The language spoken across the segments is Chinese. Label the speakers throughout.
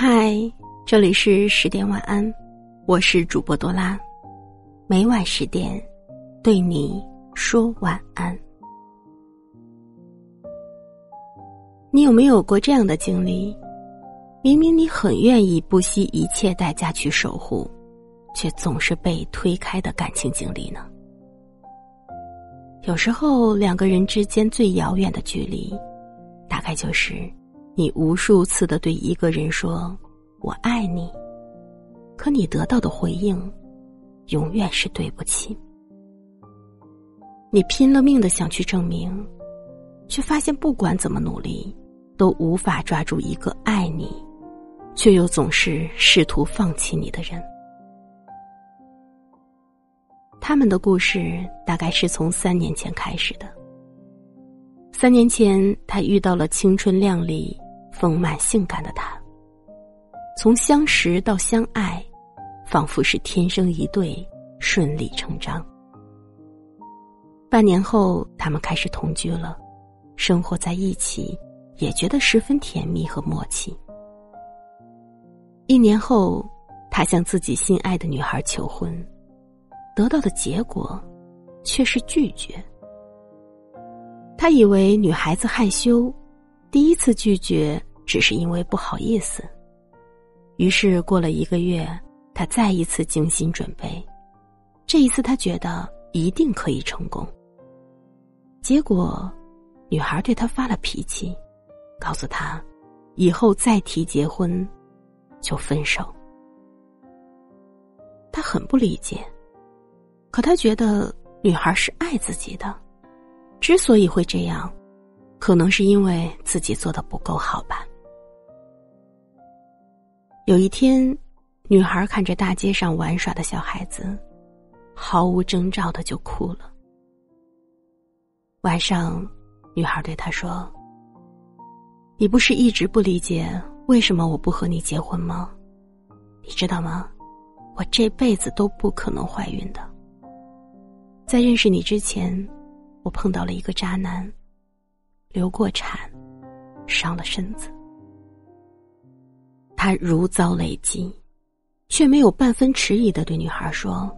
Speaker 1: 嗨，这里是十点晚安，我是主播多拉，每晚十点对你说晚安。你有没有过这样的经历？明明你很愿意不惜一切代价去守护，却总是被推开的感情经历呢？有时候，两个人之间最遥远的距离，大概就是。你无数次的对一个人说“我爱你”，可你得到的回应，永远是对不起。你拼了命的想去证明，却发现不管怎么努力，都无法抓住一个爱你，却又总是试图放弃你的人。他们的故事大概是从三年前开始的。三年前，他遇到了青春靓丽。丰满性感的他，从相识到相爱，仿佛是天生一对，顺理成章。半年后，他们开始同居了，生活在一起，也觉得十分甜蜜和默契。一年后，他向自己心爱的女孩求婚，得到的结果却是拒绝。他以为女孩子害羞，第一次拒绝。只是因为不好意思，于是过了一个月，他再一次精心准备。这一次，他觉得一定可以成功。结果，女孩对他发了脾气，告诉他，以后再提结婚，就分手。他很不理解，可他觉得女孩是爱自己的，之所以会这样，可能是因为自己做的不够好吧。有一天，女孩看着大街上玩耍的小孩子，毫无征兆的就哭了。晚上，女孩对他说：“你不是一直不理解为什么我不和你结婚吗？你知道吗？我这辈子都不可能怀孕的。在认识你之前，我碰到了一个渣男，流过产，伤了身子。”他如遭雷击，却没有半分迟疑的对女孩说：“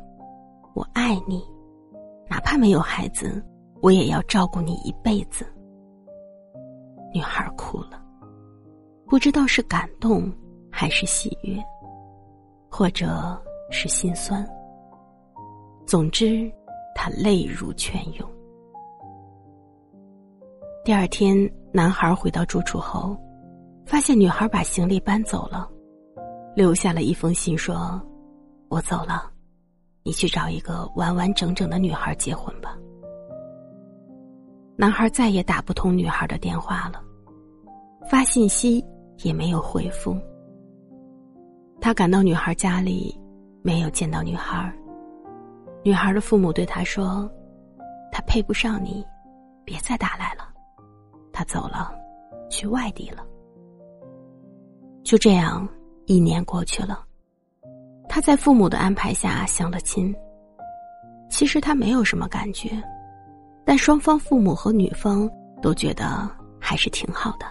Speaker 1: 我爱你，哪怕没有孩子，我也要照顾你一辈子。”女孩哭了，不知道是感动还是喜悦，或者是心酸。总之，她泪如泉涌。第二天，男孩回到住处后。发现女孩把行李搬走了，留下了一封信，说：“我走了，你去找一个完完整整的女孩结婚吧。”男孩再也打不通女孩的电话了，发信息也没有回复。他赶到女孩家里，没有见到女孩。女孩的父母对他说：“他配不上你，别再打来了。”他走了，去外地了。就这样，一年过去了，他在父母的安排下相了亲。其实他没有什么感觉，但双方父母和女方都觉得还是挺好的，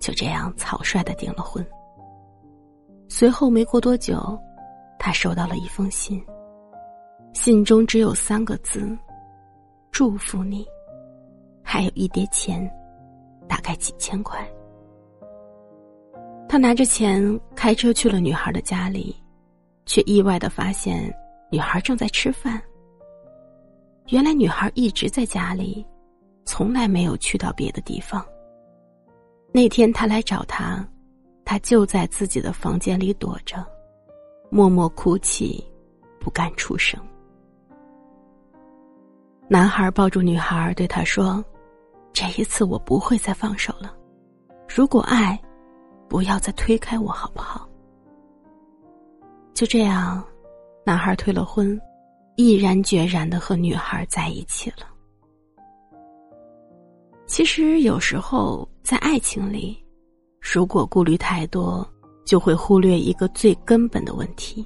Speaker 1: 就这样草率的订了婚。随后没过多久，他收到了一封信，信中只有三个字：“祝福你”，还有一叠钱，大概几千块。他拿着钱开车去了女孩的家里，却意外的发现女孩正在吃饭。原来女孩一直在家里，从来没有去到别的地方。那天他来找她，她就在自己的房间里躲着，默默哭泣，不敢出声。男孩抱住女孩，对她说：“这一次我不会再放手了，如果爱。”不要再推开我，好不好？就这样，男孩退了婚，毅然决然的和女孩在一起了。其实有时候在爱情里，如果顾虑太多，就会忽略一个最根本的问题：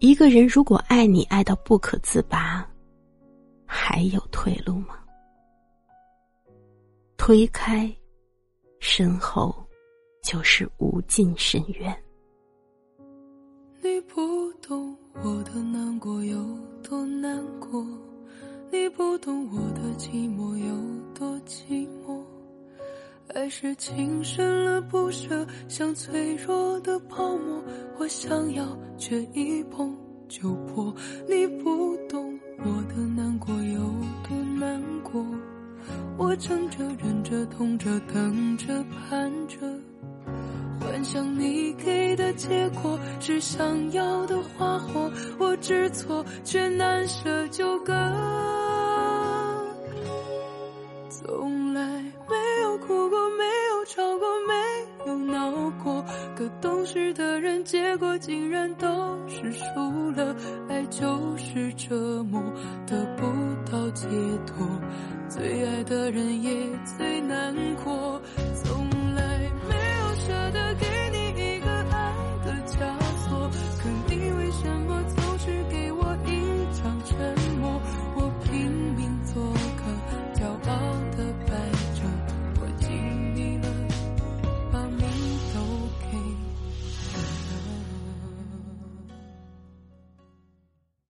Speaker 1: 一个人如果爱你爱到不可自拔，还有退路吗？推开。身后，就是无尽深渊。
Speaker 2: 你不懂我的难过有多难过，你不懂我的寂寞有多寂寞。爱是情深了不舍，像脆弱的泡沫，我想要却一碰就破。你不懂我的难过有多难过，我撑着着痛着等着盼着。幻想你给的结果是想要的花火，我知错却难舍纠葛。从来没有哭过，没有吵过，没有闹过，可懂事的人结果竟然都是输了。爱就是折磨，得不到解脱最爱的人也最难过。